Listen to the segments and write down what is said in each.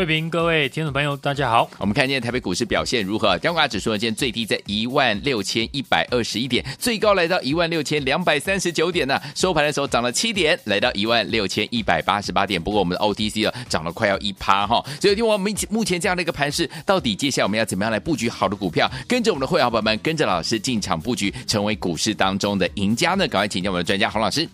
慧平，各位听众朋友，大家好。我们看今天台北股市表现如何？加权指数呢，今天最低在一万六千一百二十一点，最高来到一万六千两百三十九点呢。收盘的时候涨了七点，来到一万六千一百八十八点。不过我们的 OTC 啊，涨了快要一趴哈。所以听我们目前这样的一个盘势，到底接下来我们要怎么样来布局好的股票？跟着我们的会员伙伴们，跟着老师进场布局，成为股市当中的赢家呢？赶快请教我们的专家洪老师。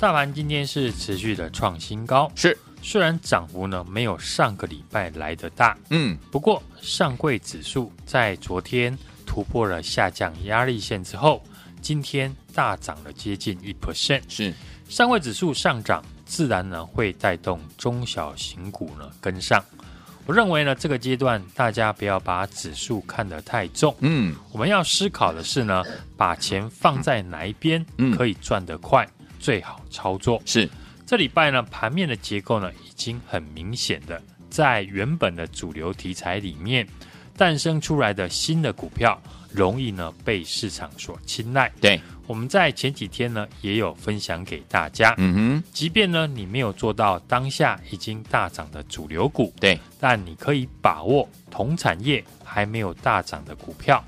大盘今天是持续的创新高，是。虽然涨幅呢没有上个礼拜来的大，嗯，不过上柜指数在昨天突破了下降压力线之后，今天大涨了接近一 percent，是。上柜指数上涨，自然呢会带动中小型股呢跟上。我认为呢这个阶段大家不要把指数看得太重，嗯，我们要思考的是呢把钱放在哪一边可以赚得快，嗯、最好操作。是。这礼拜呢，盘面的结构呢，已经很明显的在原本的主流题材里面诞生出来的新的股票，容易呢被市场所青睐。对，我们在前几天呢也有分享给大家。嗯哼，即便呢你没有做到当下已经大涨的主流股，对，但你可以把握同产业还没有大涨的股票，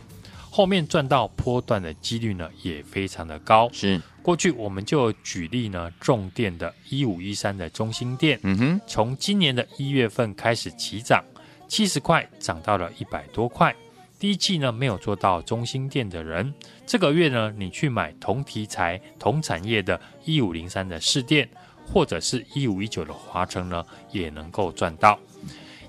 后面赚到波段的几率呢也非常的高。是。过去我们就举例呢，重电的一五一三的中心店，嗯哼，从今年的一月份开始起涨，七十块涨到了一百多块。第一季呢没有做到中心店的人，这个月呢你去买同题材、同产业的一五零三的市电，或者是一五一九的华城呢，也能够赚到。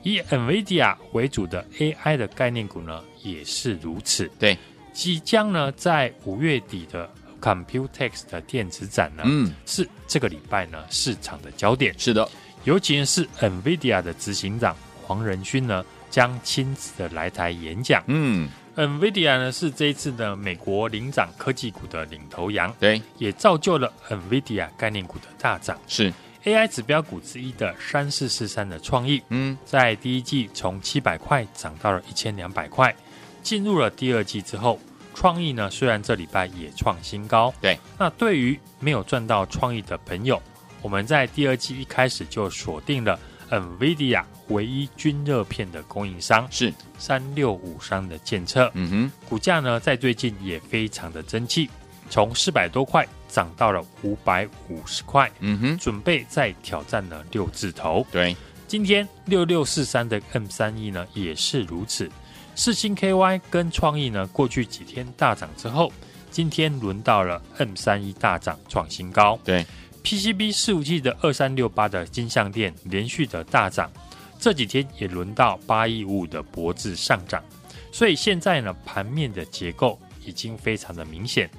以 NVIDIA 为主的 AI 的概念股呢，也是如此。对，即将呢在五月底的。Computex 的电子展呢，嗯，是这个礼拜呢市场的焦点。是的，尤其是 NVIDIA 的执行长黄仁勋呢，将亲自的来台演讲。嗯，NVIDIA 呢是这一次的美国领涨科技股的领头羊，对，也造就了 NVIDIA 概念股的大涨。是 AI 指标股之一的三四四三的创意，嗯，在第一季从七百块涨到了一千两百块，进入了第二季之后。创意呢，虽然这礼拜也创新高，对。那对于没有赚到创意的朋友，我们在第二季一开始就锁定了 NVIDIA 唯一均热片的供应商，是三六五三的建测。嗯哼，股价呢在最近也非常的争气，从四百多块涨到了五百五十块。嗯哼，准备再挑战了六字头。对，今天六六四三的 M 三 E 呢也是如此。四星 KY 跟创意呢，过去几天大涨之后，今天轮到了 M 三一大涨创新高。对，PCB 四五 G 的二三六八的金像电连续的大涨，这几天也轮到八一五五的博智上涨。所以现在呢，盘面的结构已经非常的明显。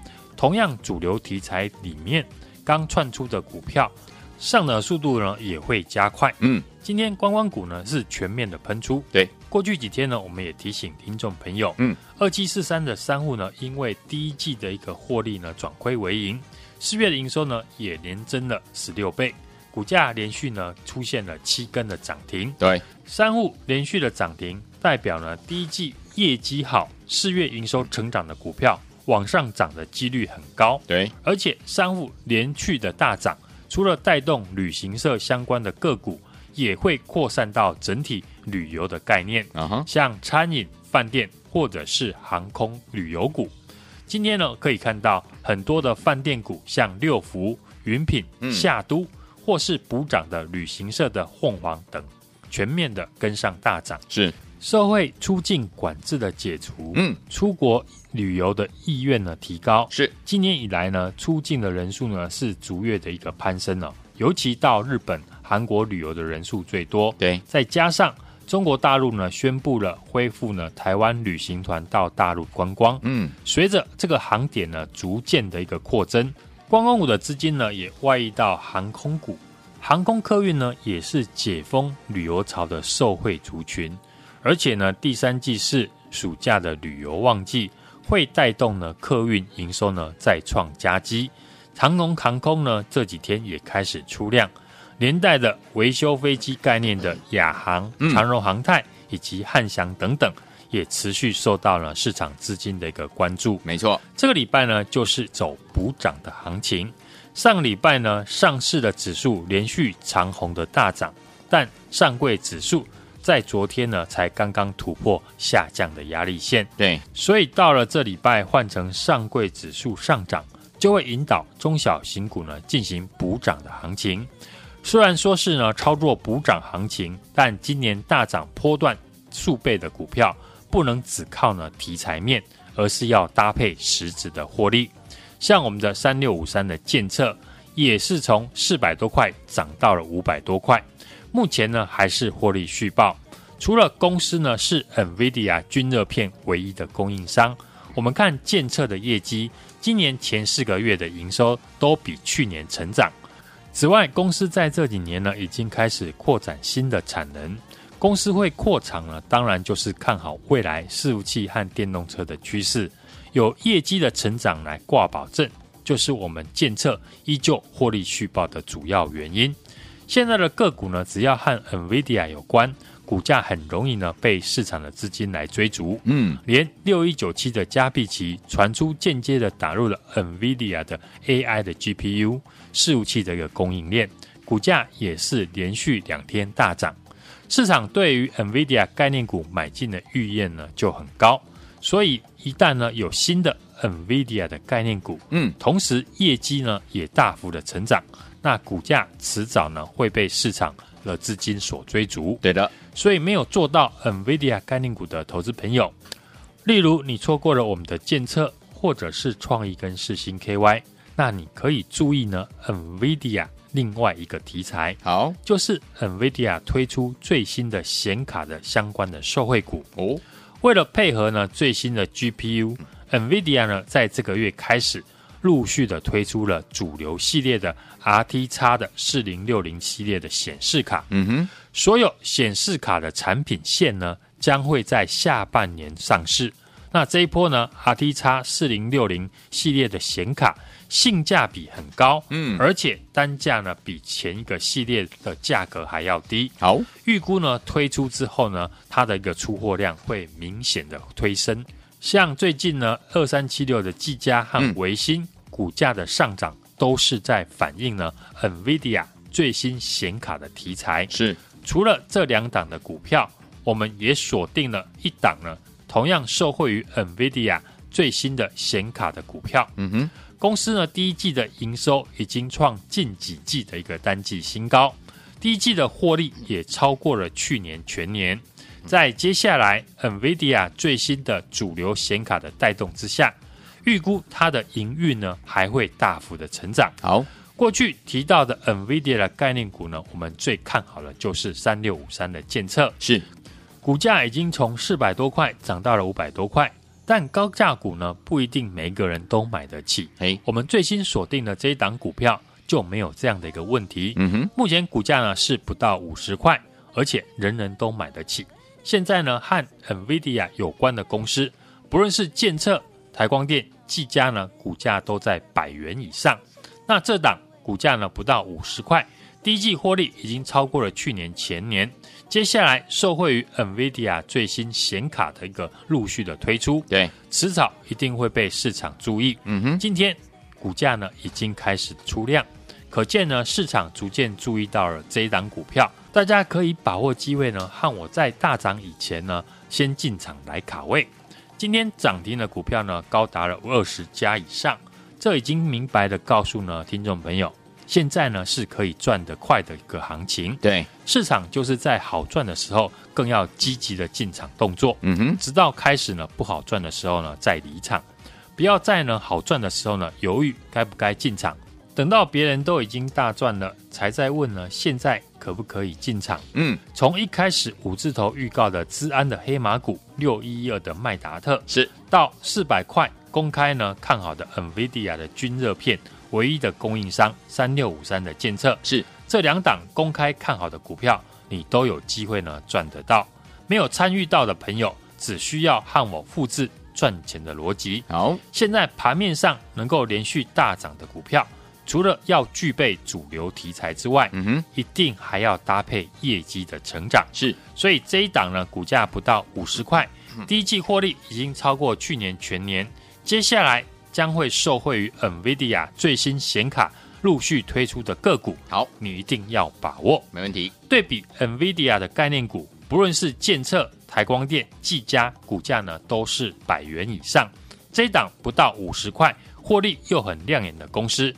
同样主流题材里面刚窜出的股票，上的速度呢也会加快。嗯。今天观光股呢是全面的喷出，对。过去几天呢，我们也提醒听众朋友，嗯，二七四三的三户呢，因为第一季的一个获利呢转亏为盈，四月的营收呢也连增了十六倍，股价连续呢出现了七根的涨停，对。三户连续的涨停，代表呢第一季业绩好，四月营收成长的股票往上涨的几率很高，对。而且商户连续的大涨，除了带动旅行社相关的个股。也会扩散到整体旅游的概念，uh huh. 像餐饮、饭店或者是航空旅游股。今天呢，可以看到很多的饭店股，像六福、云品、夏都，嗯、或是补涨的旅行社的凤凰等，全面的跟上大涨。是社会出境管制的解除，嗯，出国旅游的意愿呢提高。是今年以来呢，出境的人数呢是逐月的一个攀升了，尤其到日本。韩国旅游的人数最多，对，再加上中国大陆呢宣布了恢复呢台湾旅行团到大陆观光。嗯，随着这个航点呢逐渐的一个扩增，观光股的资金呢也外溢到航空股，航空客运呢也是解封旅游潮的受惠族群。而且呢，第三季是暑假的旅游旺季，会带动呢客运营收呢再创佳绩。长龙航空呢这几天也开始出量。连带的维修飞机概念的亚航、长荣航太以及汉翔等等，也持续受到了市场资金的一个关注。没错，这个礼拜呢，就是走补涨的行情。上个礼拜呢，上市的指数连续长红的大涨，但上柜指数在昨天呢，才刚刚突破下降的压力线。对，所以到了这礼拜换成上柜指数上涨，就会引导中小型股呢进行补涨的行情。虽然说是呢操作补涨行情，但今年大涨波段数倍的股票，不能只靠呢题材面，而是要搭配实质的获利。像我们的三六五三的建测，也是从四百多块涨到了五百多块，目前呢还是获利续报。除了公司呢是 NVIDIA 均热片唯一的供应商，我们看建测的业绩，今年前四个月的营收都比去年成长。此外，公司在这几年呢，已经开始扩展新的产能。公司会扩厂呢，当然就是看好未来伺服器和电动车的趋势，有业绩的成长来挂保证，就是我们建测依旧获利续报的主要原因。现在的个股呢，只要和 NVIDIA 有关。股价很容易呢被市场的资金来追逐，嗯，连六一九七的嘉必奇传出间接的打入了 NVIDIA 的 AI 的 GPU 伺服器的一个供应链，股价也是连续两天大涨。市场对于 NVIDIA 概念股买进的预验呢就很高，所以一旦呢有新的 NVIDIA 的概念股，嗯，同时业绩呢也大幅的成长，那股价迟早呢会被市场的资金所追逐。对的。所以没有做到 NVIDIA 概念股的投资朋友，例如你错过了我们的建测，或者是创意跟世星 KY，那你可以注意呢 NVIDIA 另外一个题材，好，就是 NVIDIA 推出最新的显卡的相关的受惠股哦。为了配合呢最新的 GPU，NVIDIA 呢在这个月开始陆续的推出了主流系列的 RTX 的四零六零系列的显示卡，嗯哼。所有显示卡的产品线呢，将会在下半年上市。那这一波呢，RTX 四零六零系列的显卡性价比很高，嗯，而且单价呢比前一个系列的价格还要低。好，预估呢推出之后呢，它的一个出货量会明显的推升。像最近呢，二三七六的技嘉和维新、嗯、股价的上涨，都是在反映呢，NVIDIA 最新显卡的题材是。除了这两档的股票，我们也锁定了一档呢，同样受惠于 NVIDIA 最新的显卡的股票。嗯哼，公司呢第一季的营收已经创近几季的一个单季新高，第一季的获利也超过了去年全年。在接下来 NVIDIA 最新的主流显卡的带动之下，预估它的营运呢还会大幅的成长。好。过去提到的 NVIDIA 的概念股呢，我们最看好的就是三六五三的建测，是股价已经从四百多块涨到了五百多块，但高价股呢不一定每个人都买得起。哎，我们最新锁定的这一档股票就没有这样的一个问题。嗯哼，目前股价呢是不到五十块，而且人人都买得起。现在呢和 NVIDIA 有关的公司，不论是建测、台光电、技嘉呢，股价都在百元以上。那这档股价呢不到五十块，第一季获利已经超过了去年前年。接下来受惠于 NVIDIA 最新显卡的一个陆续的推出，对，迟早一定会被市场注意。嗯哼，今天股价呢已经开始出量，可见呢市场逐渐注意到了这一档股票，大家可以把握机会呢，和我在大涨以前呢先进场来卡位。今天涨停的股票呢高达了二十家以上。这已经明白的告诉呢，听众朋友，现在呢是可以赚得快的一个行情。对，市场就是在好赚的时候，更要积极的进场动作。嗯哼，直到开始呢不好赚的时候呢再离场，不要在呢好赚的时候呢犹豫该不该进场，等到别人都已经大赚了，才在问呢，现在可不可以进场？嗯，从一开始五字头预告的资安的黑马股六一一二的麦达特，是到四百块公开呢看好的 NVIDIA 的均热片唯一的供应商三六五三的监测，是这两档公开看好的股票，你都有机会呢赚得到。没有参与到的朋友，只需要和我复制赚钱的逻辑。好，现在盘面上能够连续大涨的股票。除了要具备主流题材之外，嗯哼，一定还要搭配业绩的成长。是，所以这一档呢，股价不到五十块，第一季获利已经超过去年全年。接下来将会受惠于 NVIDIA 最新显卡陆续推出的个股。好，你一定要把握。没问题。对比 NVIDIA 的概念股，不论是建策、台光电、技嘉，股价呢都是百元以上。这一档不到五十块，获利又很亮眼的公司。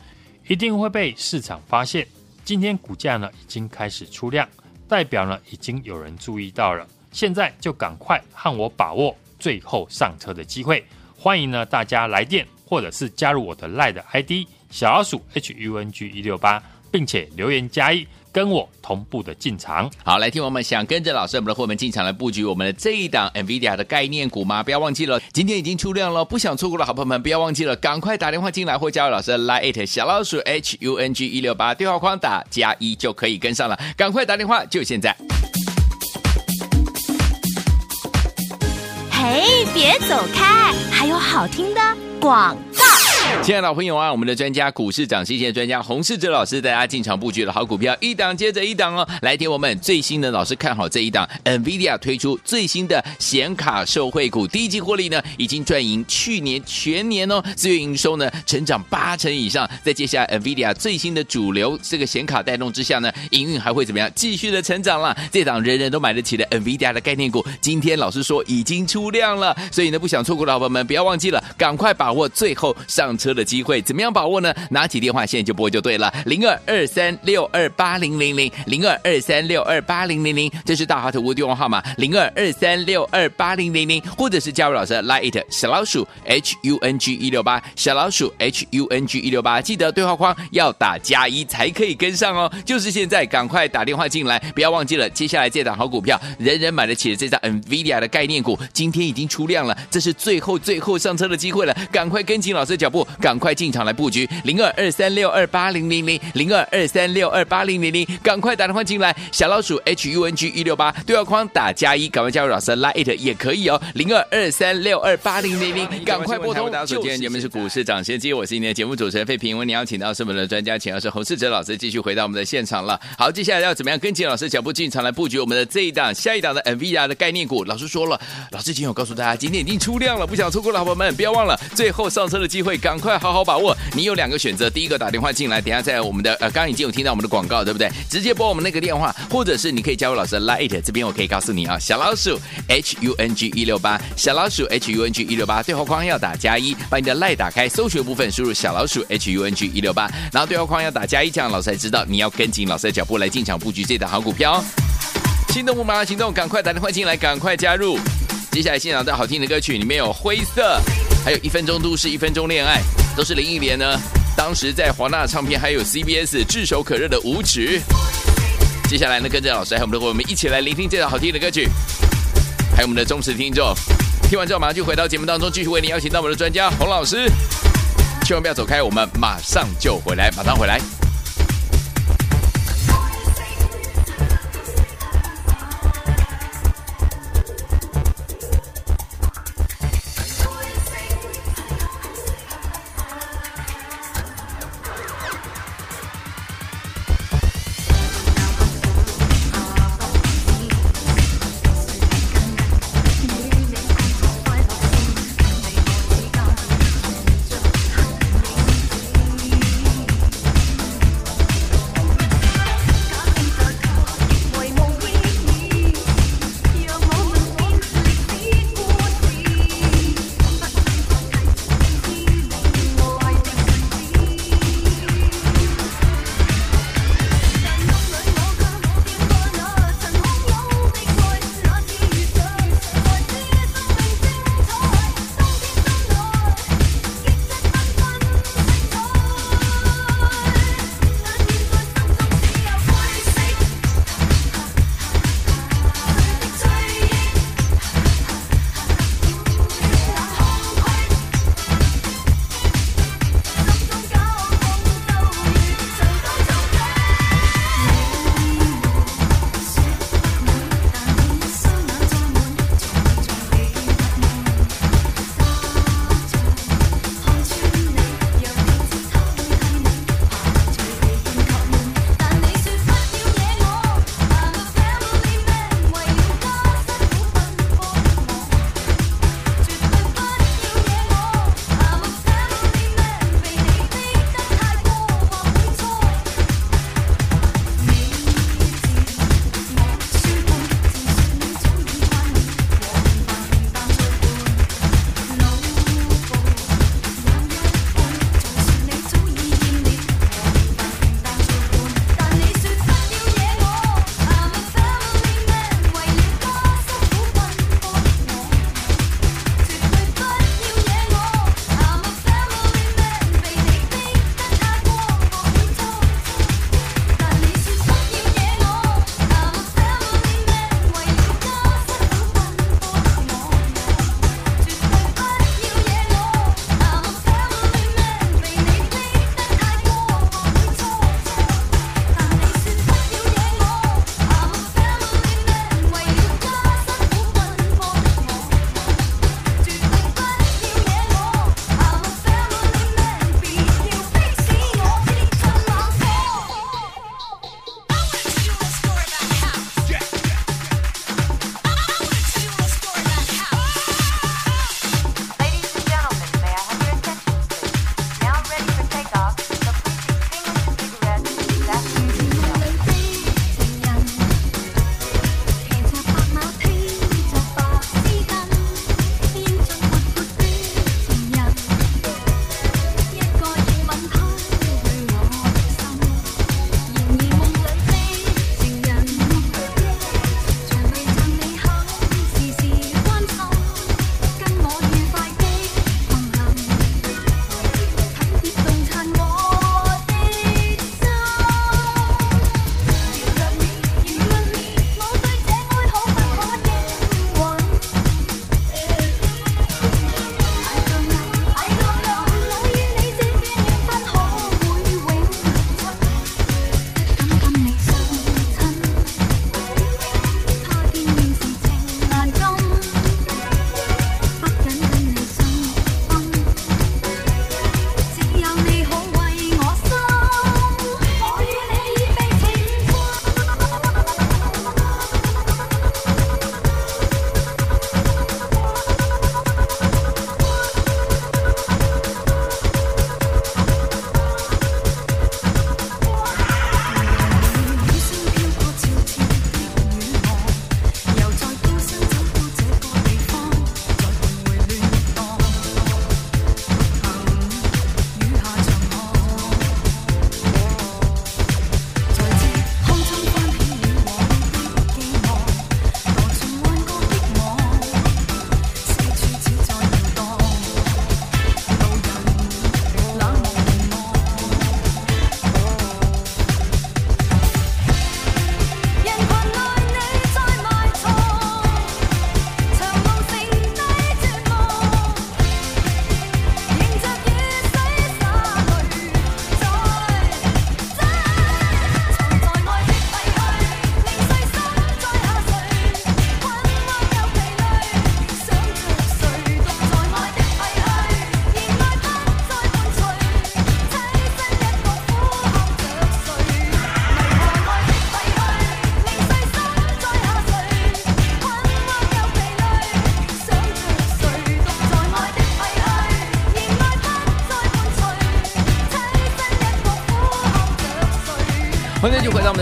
一定会被市场发现。今天股价呢已经开始出量，代表呢已经有人注意到了。现在就赶快和我把握最后上车的机会。欢迎呢大家来电或者是加入我的 LINE ID 小老鼠 HUNG 一六八，并且留言加一。跟我同步的进场，好，来听我们想跟着老师我们的伙伴进场来布局我们的这一档 NVIDIA 的概念股吗？不要忘记了，今天已经出量了，不想错过的好朋友们不要忘记了，赶快打电话进来或加入老师的 Line 小老鼠 HUNG 一六八对话框打加一就可以跟上了，赶快打电话，就现在。嘿，别走开，还有好听的广告。亲爱的老朋友啊，我们的专家股市涨跌线专家洪世哲老师大家进场布局的好股票，一档接着一档哦。来听我们最新的老师看好这一档，NVIDIA 推出最新的显卡受惠股，第一季获利呢已经赚赢去年全年哦，四月营收呢成长八成以上。在接下来 NVIDIA 最新的主流这个显卡带动之下呢，营运还会怎么样？继续的成长了。这档人人都买得起的 NVIDIA 的概念股，今天老师说已经出量了，所以呢不想错过的好朋友们不要忘记了，赶快把握最后上车的机会怎么样把握呢？拿起电话现在就拨就对了，零二二三六二八零零零零二二三六二八零零零，这是大华投顾电话号码零二二三六二八零零零，或者是加入老师的 Line 小老鼠 H U N G 一六八小老鼠 H U N G 一六八，记得对话框要打加一才可以跟上哦。就是现在，赶快打电话进来，不要忘记了。接下来这档好股票，人人买得起的这档 NVIDIA 的概念股，今天已经出量了，这是最后最后上车的机会了，赶快跟紧老师的脚步，赶快。进场来布局零二二三六二八零零零零二二三六二八零零零，赶快打电话进来，小老鼠 H U N G 一六八对话框打加一，赶快加入老师 Line 也可以哦，零二二三六二八零零零，赶快拨通。大家好，今天节目是股市涨先机，我是你的节目主持人费平，为你邀请到是我们的专家，请到是洪世哲老师，继续回到我们的现场了。好，接下来要怎么样跟紧老师脚步进场来布局我们的这一档、下一档的 NVIDIA 的概念股？老师说了，老师今天有告诉大家，今天已经出量了，不想错过的好朋友们，不要忘了最后上车的机会，快好好把握。你有两个选择，第一个打电话进来，等下在我们的呃，刚刚已经有听到我们的广告，对不对？直接拨我们那个电话，或者是你可以加入老师的 Light，这边我可以告诉你啊，小老鼠 H U N G 一六八，小老鼠 H U N G 一六八，对话框要打加一，把你的 Light 打开，搜寻部分输入小老鼠 H U N G 一六八，然后对话框要打加一，这样老师才知道你要跟紧老师的脚步来进场布局这档好股票。心动不马上行动，赶快打电话进来，赶快加入。接下来欣赏到好听的歌曲里面有灰色，还有一分钟都市，一分钟恋爱，都是林忆莲呢。当时在华纳唱片还有 CBS 炙手可热的舞曲。接下来呢，跟着老师还有我们的伙伴们一起来聆听这首好听的歌曲，还有我们的忠实听众。听完之后马上就回到节目当中，继续为您邀请到我们的专家洪老师。千万不要走开，我们马上就回来，马上回来。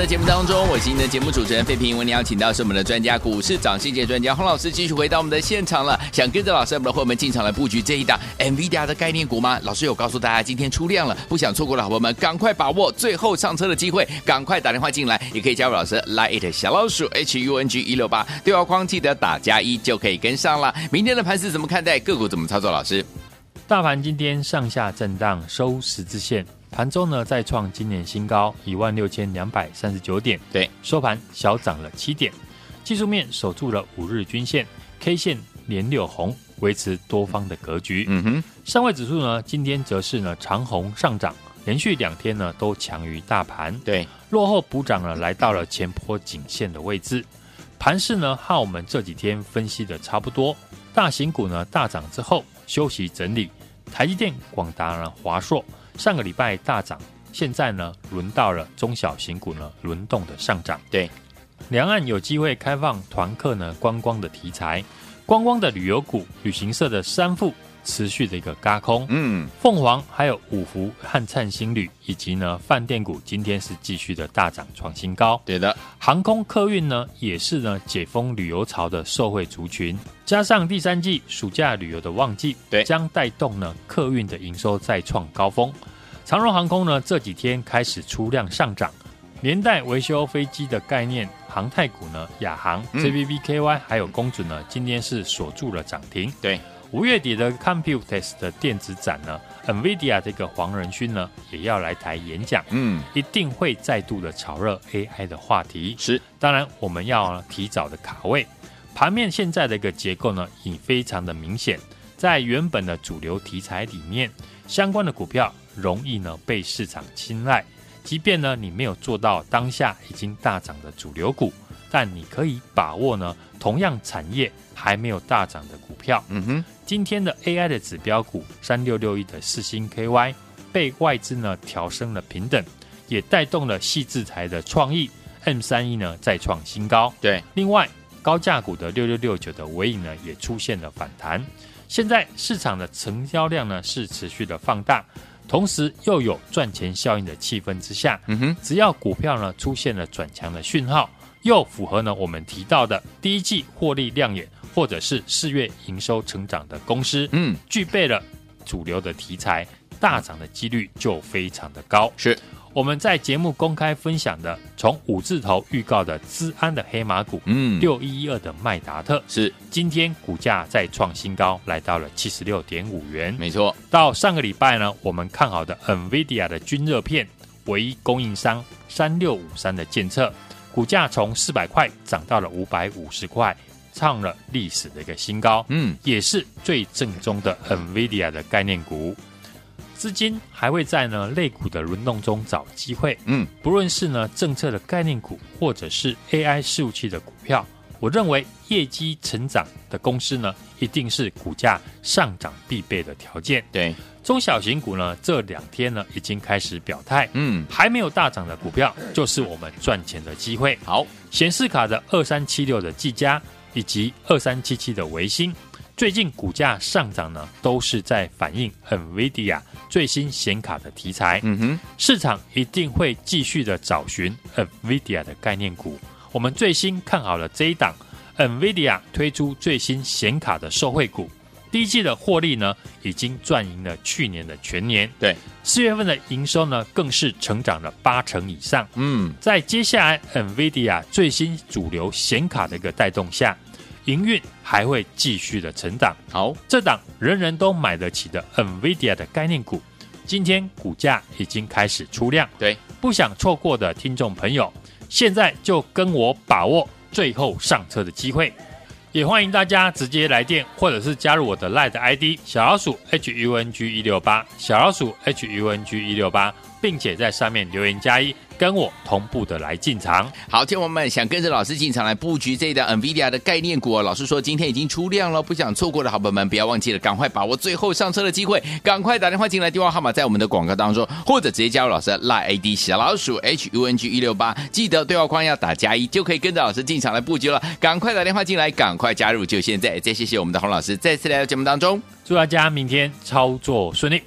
的节目当中，我是您的节目主持人费平。为您邀请到是我们的专家股市涨势界专家洪老师，继续回到我们的现场了。想跟着老师我们的伙伴进场来布局这一档 NVIDIA 的概念股吗？老师有告诉大家今天出量了，不想错过的好朋友们，赶快把握最后上车的机会，赶快打电话进来，也可以加入老师 Line 小老鼠 HUNG 一六八对话框，记得打加一就可以跟上了。明天的盘势怎么看待？个股怎么操作？老师，大盘今天上下震荡，收十字线。盘中呢，再创今年新高一万六千两百三十九点，对，收盘小涨了七点。技术面守住了五日均线，K 线连六红，维持多方的格局。嗯哼，上位指数呢，今天则是呢长红上涨，连续两天呢都强于大盘，对，落后补涨呢来到了前坡颈线的位置。盘势呢和我们这几天分析的差不多，大型股呢大涨之后休息整理，台积电、广达呢、华硕。上个礼拜大涨，现在呢轮到了中小型股呢轮动的上涨。对，两岸有机会开放团客呢观光的题材，观光的旅游股、旅行社的三富持续的一个轧空。嗯，凤凰还有五福和灿星旅以及呢饭店股今天是继续的大涨创新高。对的，航空客运呢也是呢解封旅游潮的受惠族群，加上第三季暑假旅游的旺季，对，将带动呢客运的营收再创高峰。长荣航空呢这几天开始出量上涨，连带维修飞机的概念航太股呢亚航、JBBKY 还有公准呢今天是锁住了涨停。对，五月底的 Computex 的电子展呢，NVIDIA 这个黄仁勋呢也要来台演讲，嗯，一定会再度的炒热 AI 的话题。是，当然我们要提早的卡位。盘面现在的一个结构呢，已非常的明显，在原本的主流题材里面，相关的股票。容易呢被市场青睐，即便呢你没有做到当下已经大涨的主流股，但你可以把握呢同样产业还没有大涨的股票。嗯哼，今天的 AI 的指标股三六六一的四星 KY 被外资呢调升了平等，也带动了矽智财的创意 M 三一呢再创新高。对，另外高价股的六六六九的尾影呢也出现了反弹。现在市场的成交量呢是持续的放大。同时又有赚钱效应的气氛之下，嗯哼，只要股票呢出现了转强的讯号，又符合呢我们提到的第一季获利亮眼，或者是四月营收成长的公司，嗯，具备了主流的题材，大涨的几率就非常的高。是。我们在节目公开分享的，从五字头预告的资安的黑马股，嗯，六一一二的麦达特是今天股价再创新高，来到了七十六点五元。没错，到上个礼拜呢，我们看好的 NVIDIA 的均热片唯一供应商三六五三的健策，股价从四百块涨到了五百五十块，创了历史的一个新高。嗯，也是最正宗的 NVIDIA 的概念股。资金还会在呢类股的轮动中找机会，嗯，不论是呢政策的概念股，或者是 AI 伺服器的股票，我认为业绩成长的公司呢，一定是股价上涨必备的条件。对，中小型股呢这两天呢已经开始表态，嗯，还没有大涨的股票，就是我们赚钱的机会。好，显示卡的二三七六的技嘉，以及二三七七的维新。最近股价上涨呢，都是在反映 NVIDIA 最新显卡的题材。嗯哼，市场一定会继续的找寻 NVIDIA 的概念股。我们最新看好了这一档 NVIDIA 推出最新显卡的受惠股，第一季的获利呢，已经赚赢了去年的全年。对，四月份的营收呢，更是成长了八成以上。嗯，在接下来 NVIDIA 最新主流显卡的一个带动下。营运还会继续的成长。好，这档人人都买得起的 NVIDIA 的概念股，今天股价已经开始出量。对，不想错过的听众朋友，现在就跟我把握最后上车的机会。也欢迎大家直接来电，或者是加入我的 LINE ID 小老鼠 HUNG 一六八，小老鼠 HUNG 一六八，并且在上面留言加一。跟我同步的来进场。好，听众们想跟着老师进场来布局这一档 NVIDIA 的概念股哦。老师说今天已经出量了，不想错过的好朋友们不要忘记了，赶快把握最后上车的机会，赶快打电话进来，电话号码在我们的广告当中，或者直接加入老师的 LINE ID 小老鼠 HUNG 一六八，记得对话框要打加一，就可以跟着老师进场来布局了。赶快打电话进来，赶快加入，就现在！再谢谢我们的洪老师再次来到节目当中，祝大家明天操作顺利。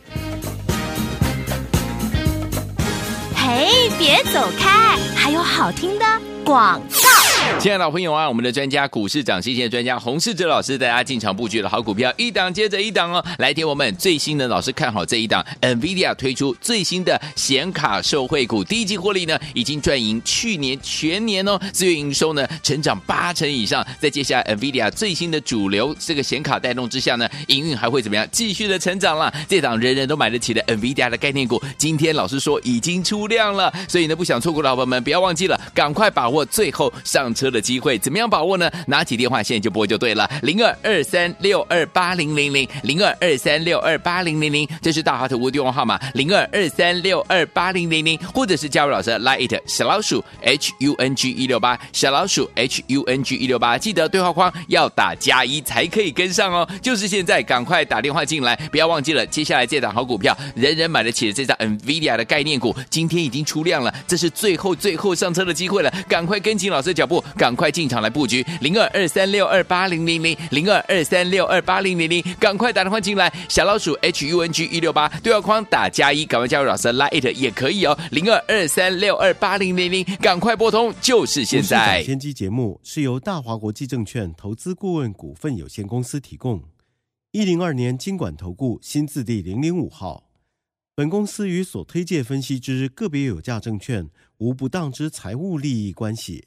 哎，别走开，还有好听的广告。亲爱的老朋友啊，我们的专家股市长新鲜的专家洪世哲老师带大家进场布局的好股票，一档接着一档哦。来听我们最新的老师看好这一档，NVIDIA 推出最新的显卡受惠股，第一季获利呢已经赚赢去年全年哦，四月营收呢成长八成以上。在接下来 NVIDIA 最新的主流这个显卡带动之下呢，营运还会怎么样？继续的成长了。这档人人都买得起的 NVIDIA 的概念股，今天老师说已经出量了，所以呢不想错过的好朋友们不要忘记了，赶快把握最后上车的机会，怎么样把握呢？拿起电话现在就拨就对了，零二二三六二八零零零，零二二三六二八零零零，这是大华投顾电话号码，零二二三六二八零零零，或者是加入老师的 Line 小老鼠 H U N G 一六八，小老鼠 H U N G 一六八，记得对话框要打加一才可以跟上哦，就是现在，赶快打电话进来，不要忘记了，接下来这档好股票，人人买得起的这档 NVIDIA 的概念股，今天已经出量了，这是最后最后上车的机会了，赶快跟紧老师的脚步，赶快。进场来布局零二二三六二八零零零零二二三六二八零零零，赶快打电话进来，小老鼠 H U N G 一六八对话框打加一，赶快加入老师 Lite 也可以哦，零二二三六二八零零零，赶快拨通，就是现在。先机节目是由大华国际证券投资顾问股份有限公司提供，一零二年金管投顾新字第零零五号，本公司与所推介分析之个别有价证券无不当之财务利益关系。